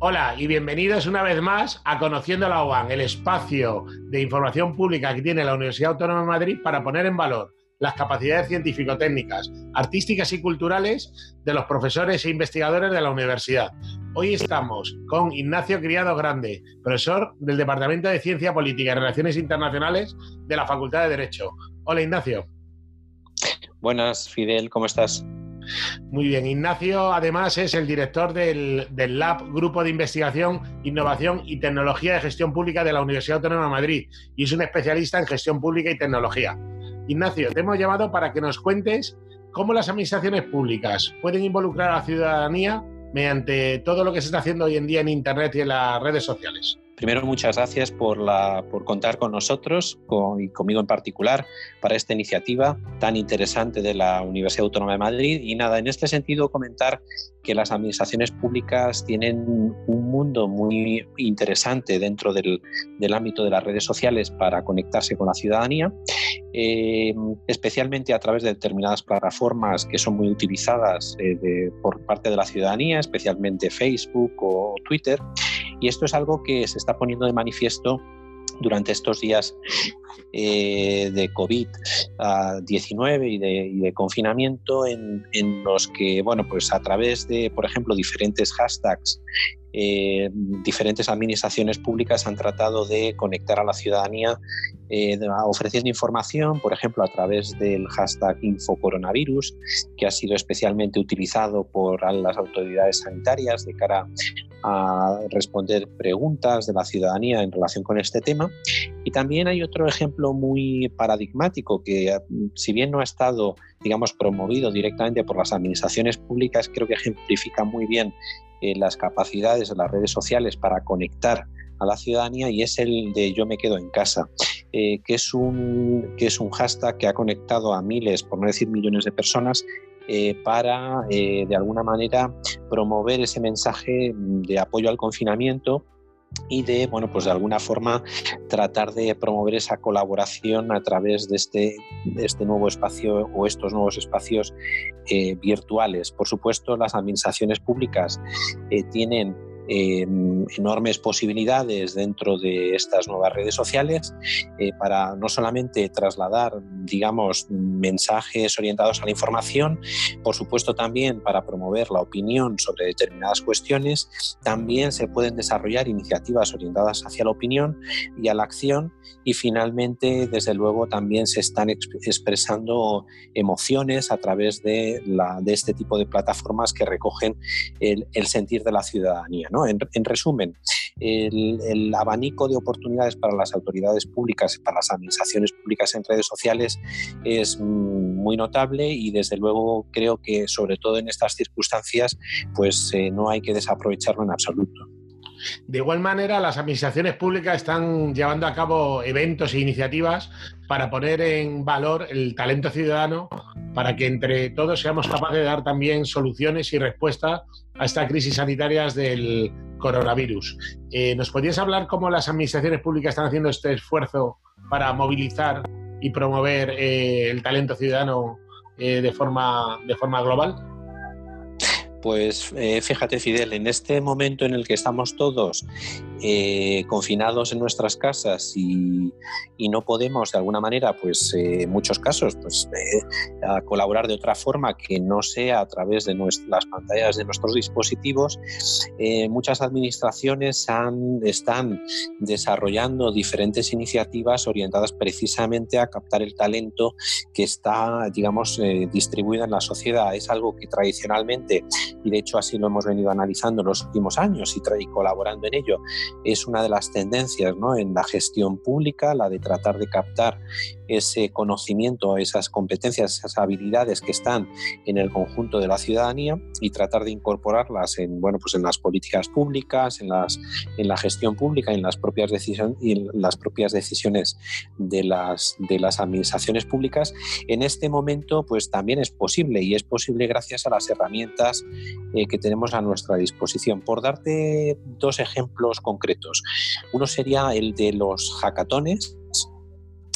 Hola y bienvenidos una vez más a Conociendo la UAN, el espacio de información pública que tiene la Universidad Autónoma de Madrid para poner en valor las capacidades científico-técnicas, artísticas y culturales de los profesores e investigadores de la universidad. Hoy estamos con Ignacio Criado Grande, profesor del Departamento de Ciencia Política y Relaciones Internacionales de la Facultad de Derecho. Hola Ignacio. Buenas, Fidel, ¿cómo estás? Muy bien, Ignacio además es el director del, del, Lab Grupo de Investigación, Innovación y Tecnología de Gestión Pública de la Universidad Autónoma de Madrid y es un especialista en gestión pública y tecnología. Ignacio, te hemos llamado para que nos cuentes cómo las administraciones públicas pueden involucrar a la ciudadanía mediante todo lo que se está haciendo hoy en día en Internet y en las redes sociales. Primero, muchas gracias por, la, por contar con nosotros y conmigo en particular para esta iniciativa tan interesante de la Universidad Autónoma de Madrid. Y nada, en este sentido comentar que las administraciones públicas tienen un mundo muy interesante dentro del, del ámbito de las redes sociales para conectarse con la ciudadanía, eh, especialmente a través de determinadas plataformas que son muy utilizadas eh, por parte de la ciudadanía, especialmente Facebook o Twitter. Y esto es algo que se está poniendo de manifiesto durante estos días eh, de COVID-19 y de, confinamiento en, los que, bueno, pues a través de, por ejemplo, diferentes hashtags, eh, diferentes administraciones públicas han tratado de conectar a la ciudadanía eh, ofreciendo información, por ejemplo, a través del hashtag InfoCoronavirus, que ha sido especialmente utilizado por las autoridades sanitarias de cara a responder preguntas de la ciudadanía en relación con este tema. Y también hay otro ejemplo muy paradigmático que, si bien no ha estado, digamos, promovido directamente por las administraciones públicas, creo que ejemplifica muy bien eh, las capacidades de las redes sociales para conectar a la ciudadanía y es el de yo me quedo en casa, eh, que, es un, que es un hashtag que ha conectado a miles, por no decir millones de personas eh, para, de alguna manera, promover ese mensaje de apoyo al confinamiento y de, bueno, pues de alguna forma tratar de promover esa colaboración a través de este, este nuevo espacio o estos nuevos espacios eh, virtuales. Por supuesto, las administraciones públicas tienen Em, enormes posibilidades dentro de estas nuevas redes sociales eh, para no solamente trasladar, digamos, mensajes orientados a la información, por supuesto también para promover la opinión sobre determinadas cuestiones, también se pueden desarrollar iniciativas orientadas hacia la opinión y a la acción y finalmente, desde luego, también se están expresando emociones a través de, la, de este tipo de plataformas que recogen el, el sentir de la ciudadanía. ¿no? En, resumen, el, abanico de oportunidades para las autoridades públicas, para las administraciones públicas en redes sociales es muy notable y desde luego creo que sobre todo en estas circunstancias pues eh, no hay que desaprovecharlo en absoluto. De igual manera, las administraciones públicas están llevando a cabo eventos e iniciativas para poner en valor el talento ciudadano, para que entre todos seamos capaces de dar también soluciones y respuestas a estas crisis sanitarias del coronavirus. Eh, ¿Nos podrías hablar cómo las administraciones públicas están haciendo este esfuerzo para movilizar y promover eh, el talento ciudadano eh, de, forma, de forma global? Pues eh, fíjate, Fidel, en este momento en el que estamos todos eh, confinados en nuestras casas y, no podemos, de alguna manera, pues eh, en muchos casos, pues a colaborar de otra forma que no sea a través de las pantallas de nuestros dispositivos, muchas administraciones están desarrollando diferentes iniciativas orientadas precisamente a captar el talento que está, digamos, distribuido en la sociedad. Es algo que tradicionalmente y de hecho así lo hemos venido analizando en los últimos años y, y colaborando en ello, es una de las tendencias ¿no? en la gestión pública, la de tratar de captar ese conocimiento, esas competencias, esas habilidades que están en el conjunto de la ciudadanía y tratar de incorporarlas en, bueno, pues en las políticas públicas, en, las, en la gestión pública, en las propias, decisiones y en las propias decisiones de las, de las administraciones públicas. En este momento, pues también es posible y es posible gracias a las herramientas eh, que tenemos a nuestra disposición. Por darte dos ejemplos concretos, uno sería el de los hackatones,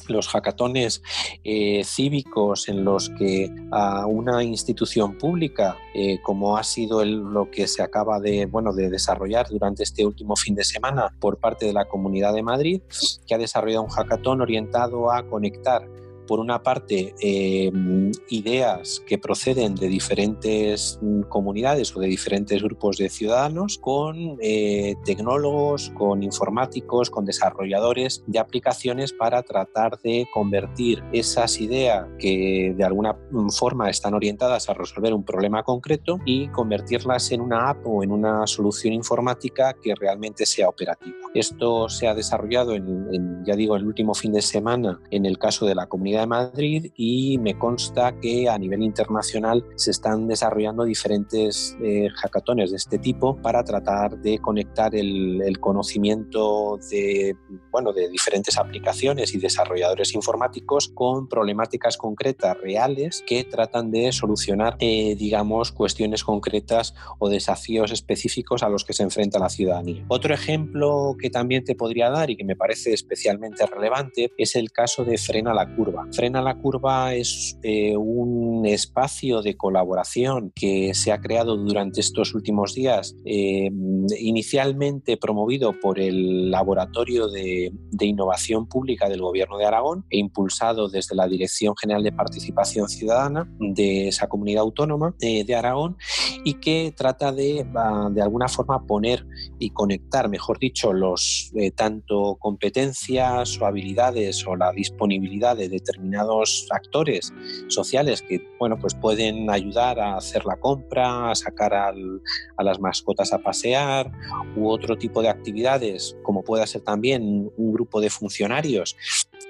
los hackatones eh, cívicos en los que a una institución pública, eh, como ha sido lo que se acaba de, bueno, de desarrollar durante este último fin de semana por parte de la Comunidad de Madrid, que ha desarrollado un hackatón orientado a conectar por una parte, em, ideas que proceden de diferentes mm, comunidades o de diferentes grupos de ciudadanos con eh, tecnólogos, con informáticos, con desarrolladores de aplicaciones para tratar de convertir esas ideas que de alguna mm, forma están orientadas a resolver un problema concreto y convertirlas en una app o en una solución informática que realmente sea operativa. Esto se ha desarrollado en, ya digo, el último fin de semana en el caso de la comunidad de Madrid y me consta que a nivel internacional se están desarrollando diferentes eh, hackatones de este tipo para tratar de conectar el, conocimiento de, bueno, de diferentes aplicaciones y desarrolladores informáticos con problemáticas concretas reales que tratan de solucionar, eh, digamos, cuestiones concretas o desafíos específicos a los que se enfrenta la ciudadanía. Otro ejemplo que también te podría dar y que me parece especialmente relevante es el caso de Frena la Curva. Frena la Curva es eh, un espacio de colaboración que se ha creado durante estos últimos días, eh, inicialmente promovido por el Laboratorio de, Innovación Pública del Gobierno de Aragón e impulsado desde la Dirección General de Participación Ciudadana de esa comunidad autónoma eh, de Aragón y que trata de, de alguna forma, poner y conectar, mejor dicho, los tanto competencias o habilidades o la disponibilidad de determinados actores sociales que bueno, pues pueden ayudar a hacer la compra, a sacar a las mascotas a pasear u otro tipo de actividades, como pueda ser también un grupo de funcionarios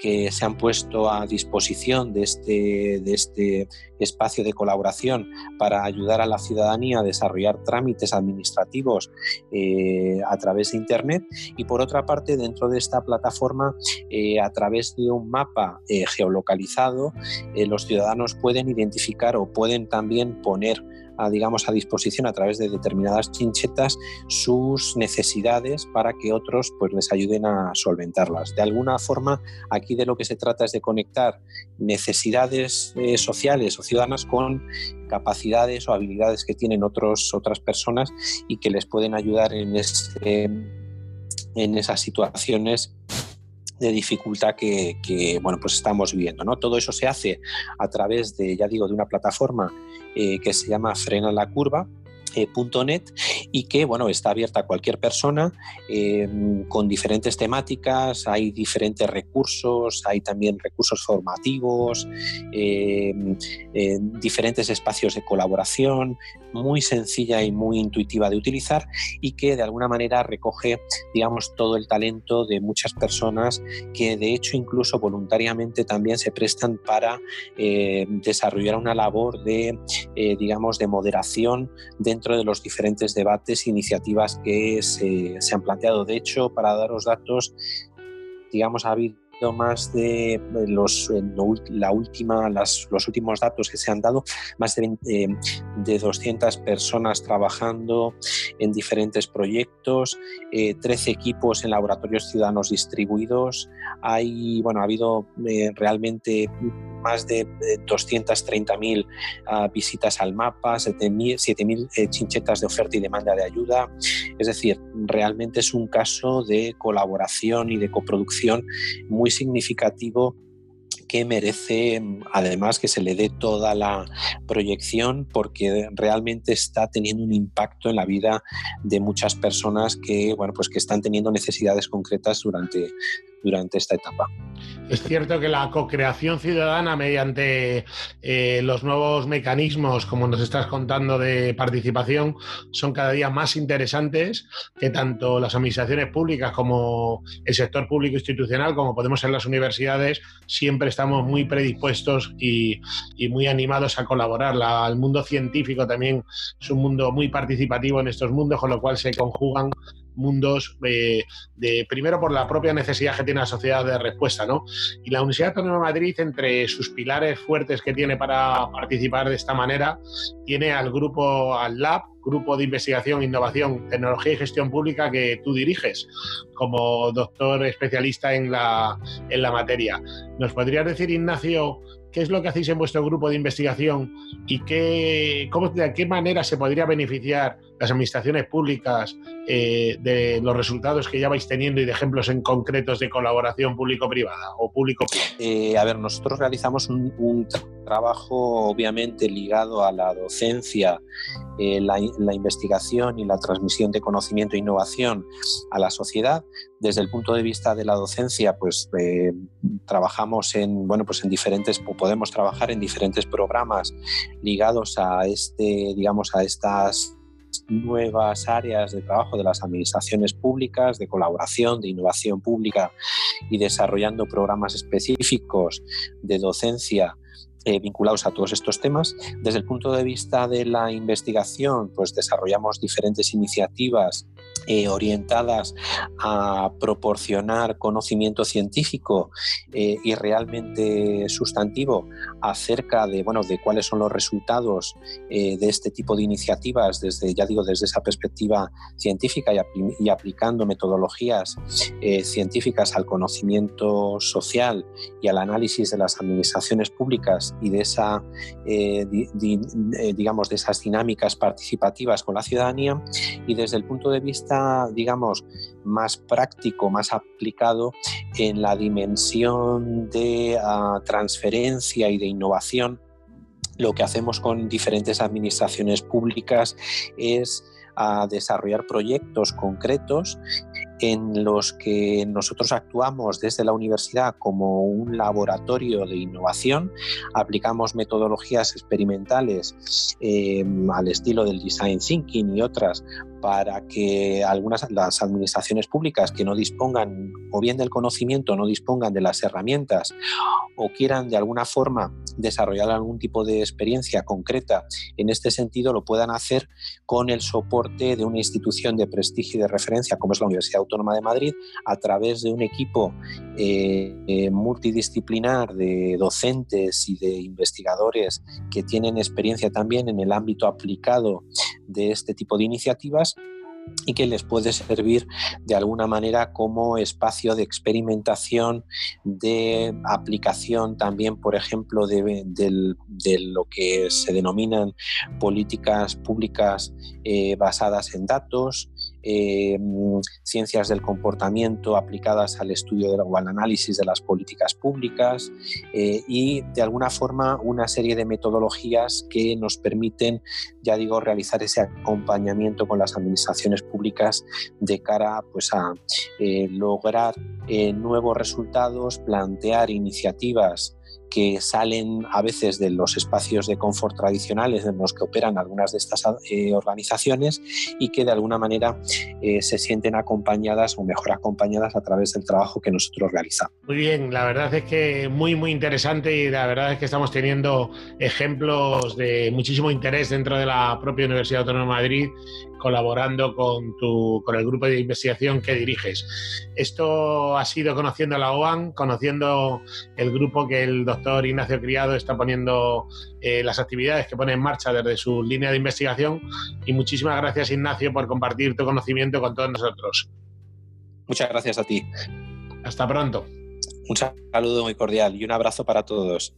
que se han puesto a disposición de este, de este espacio de colaboración para ayudar a la ciudadanía a desarrollar trámites administrativos eh, a través de Internet y por otra parte dentro de esta plataforma eh, a través de un mapa eh, geolocalizado los ciudadanos pueden identificar o pueden también poner a, digamos, a disposición a través de determinadas chinchetas sus necesidades para que otros pues, les ayuden a solventarlas. De alguna forma, aquí de lo que se trata es de conectar necesidades eh, sociales o ciudadanas con capacidades o habilidades que tienen otros, otras personas y que les pueden ayudar en, en esas situaciones de dificultad que, bueno, pues estamos viviendo. ¿no? Todo eso se hace a través de, ya digo, de una plataforma eh, que se llama Frena la Curva, eh, .net y que bueno está abierta a cualquier persona eh, con diferentes temáticas hay diferentes recursos hay también recursos formativos eh, diferentes espacios de colaboración muy sencilla y muy intuitiva de utilizar y que de alguna manera recoge digamos todo el talento de muchas personas que de hecho incluso voluntariamente también se prestan para desarrollar una labor de digamos de moderación dentro de los diferentes debates e iniciativas que se, se han planteado. De hecho, para daros datos, digamos, ha habido más de los, la última, las, los últimos datos que se han dado, más de, eh, de 200 personas trabajando en diferentes proyectos, 13 eh, equipos en laboratorios ciudadanos distribuidos. Hay, bueno, ha habido eh, realmente más de 230.000 ah, visitas al mapa, 7.000 chinchetas de oferta y demanda de ayuda. Es decir, realmente es un caso de colaboración y de coproducción muy significativo que merece además que se le dé toda la proyección porque realmente está teniendo un impacto en la vida de muchas personas que bueno pues que están teniendo necesidades concretas durante durante esta etapa. Es cierto que la co-creación ciudadana mediante eh, los nuevos mecanismos, como nos estás contando, de participación, son cada día más interesantes, que tanto las administraciones públicas como el sector público institucional, como podemos ser las universidades, siempre estamos muy predispuestos y, muy animados a colaborar. el mundo científico también es un mundo muy participativo en estos mundos, con lo cual se conjugan mundos eh, de primero por la propia necesidad que tiene la sociedad de respuesta, ¿no? Y la Universidad Autónoma de Madrid, entre sus pilares fuertes que tiene para participar de esta manera, tiene al grupo, al Lab, grupo de investigación, innovación, tecnología y gestión pública que tú diriges como doctor especialista en la, en la materia. ¿Nos podrías decir, Ignacio, qué es lo que hacéis en vuestro grupo de investigación y qué, cómo, de qué manera se podría beneficiar las administraciones públicas eh, de los resultados que ya vais teniendo y de ejemplos en concretos de colaboración público-privada o público eh, a ver, nosotros realizamos un, trabajo obviamente ligado a la docencia, eh, la, investigación y la transmisión de conocimiento e innovación a la sociedad. Desde el punto de vista de la docencia, pues trabajamos en, bueno, pues en diferentes, podemos trabajar en diferentes programas ligados a este, digamos, a estas nuevas áreas de trabajo de las administraciones públicas, de colaboración, de innovación pública y desarrollando programas específicos de docencia eh, vinculados a todos estos temas. Desde el punto de vista de la investigación, pues desarrollamos diferentes iniciativas eh, orientadas a proporcionar conocimiento científico eh, y realmente sustantivo acerca de, bueno, de cuáles son los resultados eh, de este tipo de iniciativas desde, ya digo, desde esa perspectiva científica y, aplicando metodologías científicas al conocimiento social y al análisis de las administraciones públicas y de esa, digamos, de esas dinámicas participativas con la ciudadanía y desde el punto de vista digamos, más práctico, más aplicado en la dimensión de ah, transferencia y de innovación, lo que hacemos con diferentes administraciones públicas es ah, desarrollar proyectos concretos en los que nosotros actuamos desde la universidad como un laboratorio de innovación, aplicamos metodologías experimentales eh, al estilo del design thinking y otras para que algunas las administraciones públicas que no dispongan o bien del conocimiento, no dispongan de las herramientas o quieran de alguna forma desarrollar algún tipo de experiencia concreta en este sentido, lo puedan hacer con el soporte de una institución de prestigio y de referencia como es la Universidad Autónoma de Madrid, a través de un equipo eh, eh, multidisciplinar de docentes y de investigadores que tienen experiencia también en el ámbito aplicado de este tipo de iniciativas y que les puede servir de alguna manera como espacio de experimentación, de aplicación también, por ejemplo, de, lo que se denominan políticas públicas eh, basadas en datos, eh, ciencias del comportamiento aplicadas al estudio o al análisis de las políticas públicas eh, y de alguna forma una serie de metodologías que nos permiten, ya digo, realizar ese acompañamiento con las administraciones públicas de cara pues, a eh, lograr nuevos resultados, plantear iniciativas que salen a veces de los espacios de confort tradicionales en los que operan algunas de estas eh, organizaciones y que de alguna manera eh, se sienten acompañadas o mejor acompañadas a través del trabajo que nosotros realizamos. Muy bien, la verdad es que muy, muy interesante y la verdad es que estamos teniendo ejemplos de muchísimo interés dentro de la propia Universidad Autónoma de Madrid colaborando con, tu, con el grupo de investigación que diriges. Esto ha sido conociendo la OAN, conociendo el grupo que el doctor Ignacio Criado está poniendo eh, las actividades que pone en marcha desde su línea de investigación. Y muchísimas gracias, Ignacio, por compartir tu conocimiento con todos nosotros. Muchas gracias a ti. Hasta pronto. Un saludo muy cordial y un abrazo para todos.